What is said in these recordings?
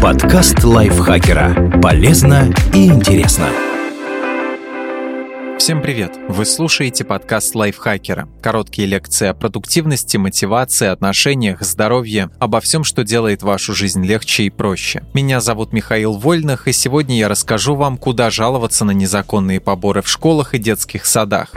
Подкаст лайфхакера. Полезно и интересно. Всем привет! Вы слушаете подкаст лайфхакера. Короткие лекции о продуктивности, мотивации, отношениях, здоровье, обо всем, что делает вашу жизнь легче и проще. Меня зовут Михаил Вольных, и сегодня я расскажу вам, куда жаловаться на незаконные поборы в школах и детских садах.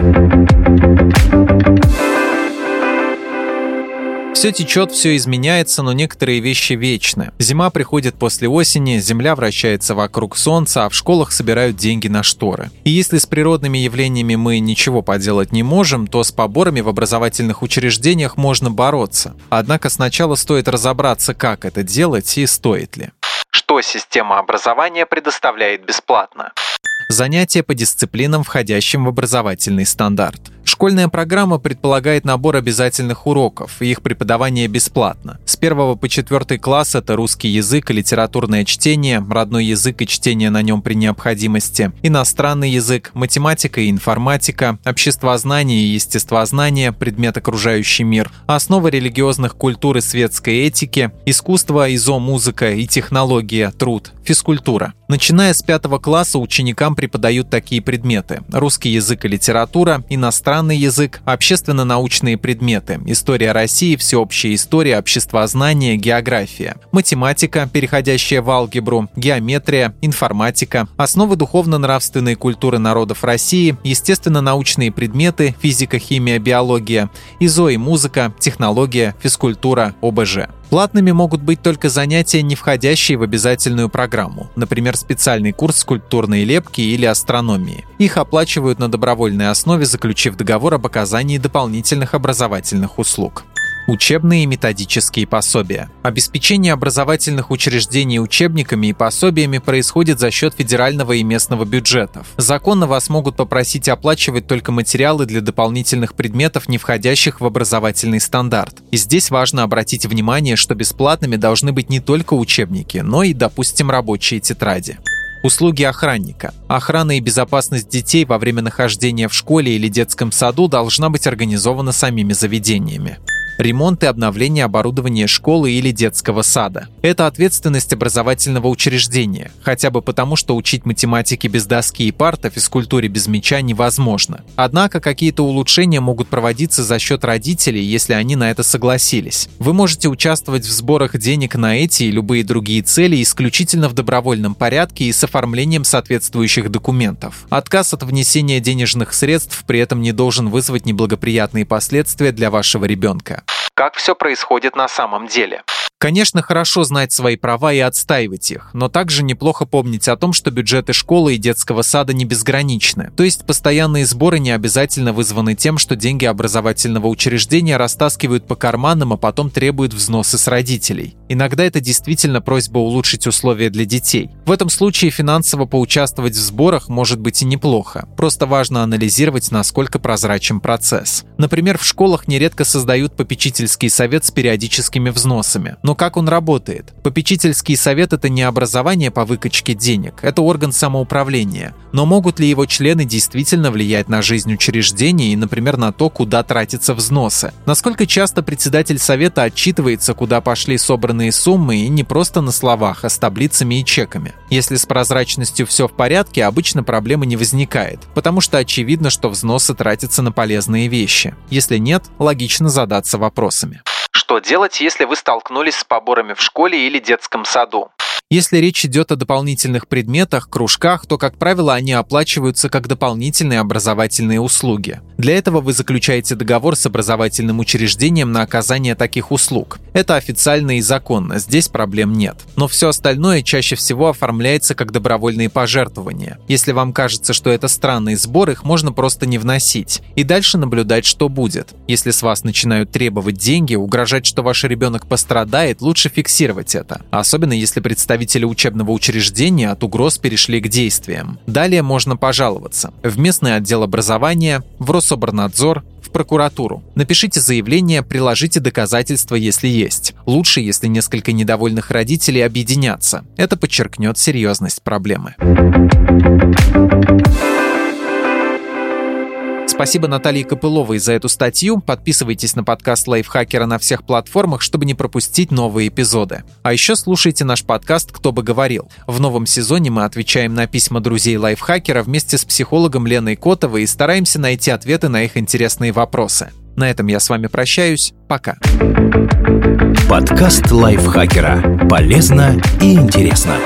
Все течет, все изменяется, но некоторые вещи вечны. Зима приходит после осени, Земля вращается вокруг Солнца, а в школах собирают деньги на шторы. И если с природными явлениями мы ничего поделать не можем, то с поборами в образовательных учреждениях можно бороться. Однако сначала стоит разобраться, как это делать и стоит ли. Что система образования предоставляет бесплатно? Занятия по дисциплинам, входящим в образовательный стандарт. Школьная программа предполагает набор обязательных уроков, и их преподавание бесплатно. С 1 по 4 класс это русский язык и литературное чтение, родной язык и чтение на нем при необходимости, иностранный язык, математика и информатика, обществознание и естествознание, предмет окружающий мир, основы религиозных культур и светской этики, искусство, изо, музыка и технология, труд, физкультура. Начиная с 5 класса ученикам преподают такие предметы – русский язык и литература, иностранный иностранный язык, общественно-научные предметы, история России, всеобщая история, обществознание, география, математика, переходящая в алгебру, геометрия, информатика, основы духовно-нравственной культуры народов России, естественно-научные предметы, физика, химия, биология, ИЗО и музыка, технология, физкультура, ОБЖ. Платными могут быть только занятия, не входящие в обязательную программу, например, специальный курс скульптурной лепки или астрономии. Их оплачивают на добровольной основе, заключив договор об оказании дополнительных образовательных услуг. Учебные и методические пособия. Обеспечение образовательных учреждений учебниками и пособиями происходит за счет федерального и местного бюджетов. Законно вас могут попросить оплачивать только материалы для дополнительных предметов, не входящих в образовательный стандарт. И здесь важно обратить внимание, что бесплатными должны быть не только учебники, но и, допустим, рабочие тетради. Услуги охранника. Охрана и безопасность детей во время нахождения в школе или детском саду должна быть организована самими заведениями ремонт и обновление оборудования школы или детского сада. Это ответственность образовательного учреждения, хотя бы потому, что учить математике без доски и парта, физкультуре без мяча невозможно. Однако какие-то улучшения могут проводиться за счет родителей, если они на это согласились. Вы можете участвовать в сборах денег на эти и любые другие цели исключительно в добровольном порядке и с оформлением соответствующих документов. Отказ от внесения денежных средств при этом не должен вызвать неблагоприятные последствия для вашего ребенка как все происходит на самом деле. Конечно, хорошо знать свои права и отстаивать их, но также неплохо помнить о том, что бюджеты школы и детского сада не безграничны. То есть постоянные сборы не обязательно вызваны тем, что деньги образовательного учреждения растаскивают по карманам, а потом требуют взносы с родителей. Иногда это действительно просьба улучшить условия для детей. В этом случае финансово поучаствовать в сборах может быть и неплохо. Просто важно анализировать, насколько прозрачен процесс. Например, в школах нередко создают попечительский совет с периодическими взносами. Но как он работает? Попечительский совет – это не образование по выкачке денег, это орган самоуправления. Но могут ли его члены действительно влиять на жизнь учреждения и, например, на то, куда тратятся взносы? Насколько часто председатель совета отчитывается, куда пошли собранные суммы и не просто на словах, а с таблицами и чеками? Если с прозрачностью все в порядке, обычно проблемы не возникает, потому что очевидно, что взносы тратятся на полезные вещи. Если нет, логично задаться вопросами. Что делать, если вы столкнулись с поборами в школе или детском саду? Если речь идет о дополнительных предметах, кружках, то, как правило, они оплачиваются как дополнительные образовательные услуги. Для этого вы заключаете договор с образовательным учреждением на оказание таких услуг. Это официально и законно, здесь проблем нет. Но все остальное чаще всего оформляется как добровольные пожертвования. Если вам кажется, что это странный сбор, их можно просто не вносить. И дальше наблюдать, что будет. Если с вас начинают требовать деньги, угрожать, что ваш ребенок пострадает, лучше фиксировать это. Особенно если представители учебного учреждения от угроз перешли к действиям. Далее можно пожаловаться в местный отдел образования, в Рособорнадзор, прокуратуру. Напишите заявление, приложите доказательства, если есть. Лучше, если несколько недовольных родителей объединятся. Это подчеркнет серьезность проблемы. Спасибо Наталье Копыловой за эту статью. Подписывайтесь на подкаст Лайфхакера на всех платформах, чтобы не пропустить новые эпизоды. А еще слушайте наш подкаст «Кто бы говорил». В новом сезоне мы отвечаем на письма друзей Лайфхакера вместе с психологом Леной Котовой и стараемся найти ответы на их интересные вопросы. На этом я с вами прощаюсь. Пока. Подкаст Лайфхакера. Полезно и интересно.